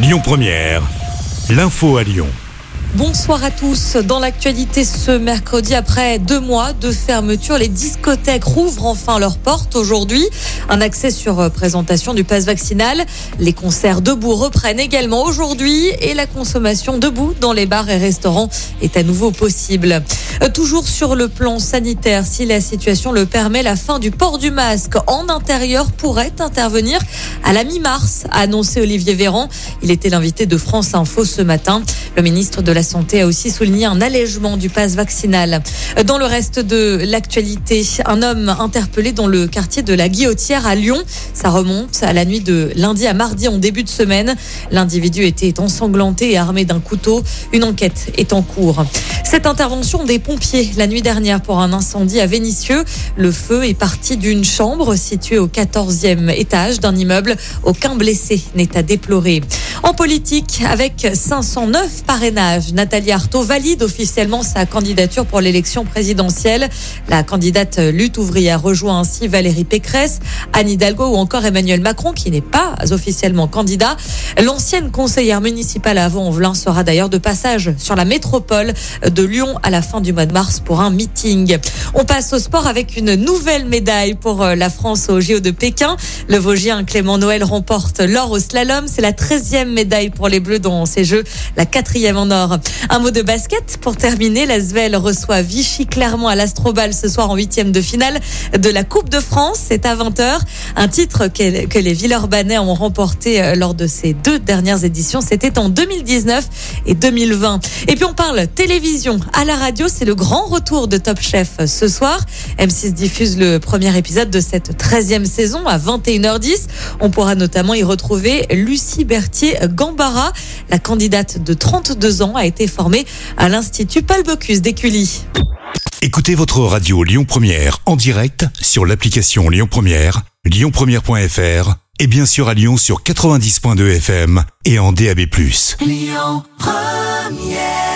Lyon Première, l'info à Lyon. Bonsoir à tous. Dans l'actualité ce mercredi, après deux mois de fermeture, les discothèques rouvrent enfin leurs portes aujourd'hui. Un accès sur euh, présentation du pass vaccinal. Les concerts debout reprennent également aujourd'hui et la consommation debout dans les bars et restaurants est à nouveau possible. Euh, toujours sur le plan sanitaire, si la situation le permet, la fin du port du masque en intérieur pourrait intervenir à la mi-mars, a annoncé Olivier Véran. Il était l'invité de France Info ce matin. Le ministre de la Santé a aussi souligné un allègement du pass vaccinal. Dans le reste de l'actualité, un homme interpellé dans le quartier de la Guillotière à Lyon. Ça remonte à la nuit de lundi à mardi en début de semaine. L'individu était ensanglanté et armé d'un couteau. Une enquête est en cours. Cette intervention des pompiers la nuit dernière pour un incendie à Vénissieux. Le feu est parti d'une chambre située au 14e étage d'un immeuble. Aucun blessé n'est à déplorer. En politique, avec 509 parrainages, Nathalie Arthaud valide officiellement sa candidature pour l'élection présidentielle. La candidate lutte ouvrière rejoint ainsi Valérie Pécresse, Anne Hidalgo ou encore Emmanuel Macron qui n'est pas officiellement candidat. L'ancienne conseillère municipale à Vaux-en-Velin sera d'ailleurs de passage sur la métropole de Lyon à la fin du mois de mars pour un meeting. On passe au sport avec une nouvelle médaille pour la France au JO de Pékin. Le Vosgien Clément Noël remporte l'or au slalom. C'est la 13e médaille pour les Bleus dans ces Jeux, la quatrième en or. Un mot de basket pour terminer. La Svel reçoit Vichy Clermont à l'Astrobal ce soir en huitième de finale de la Coupe de France. C'est à 20h. Un titre que, les Villeurbanais ont remporté euh, lors de ces deux dernières éditions. C'était en 2019 et 2020. Et puis on parle télévision à la radio. C'est le grand retour de Top Chef ce soir. M6 diffuse le premier épisode de cette 13e saison à 21h10. On pourra notamment y retrouver Lucie Berthier Gambara. La candidate de 32 ans été formée à l'Institut Paul Bocuse d'Écully. Écoutez votre radio Lyon Première en direct sur l'application Lyon Première, lyonpremière.fr et bien sûr à Lyon sur 90.2 FM et en DAB+. Lyon Première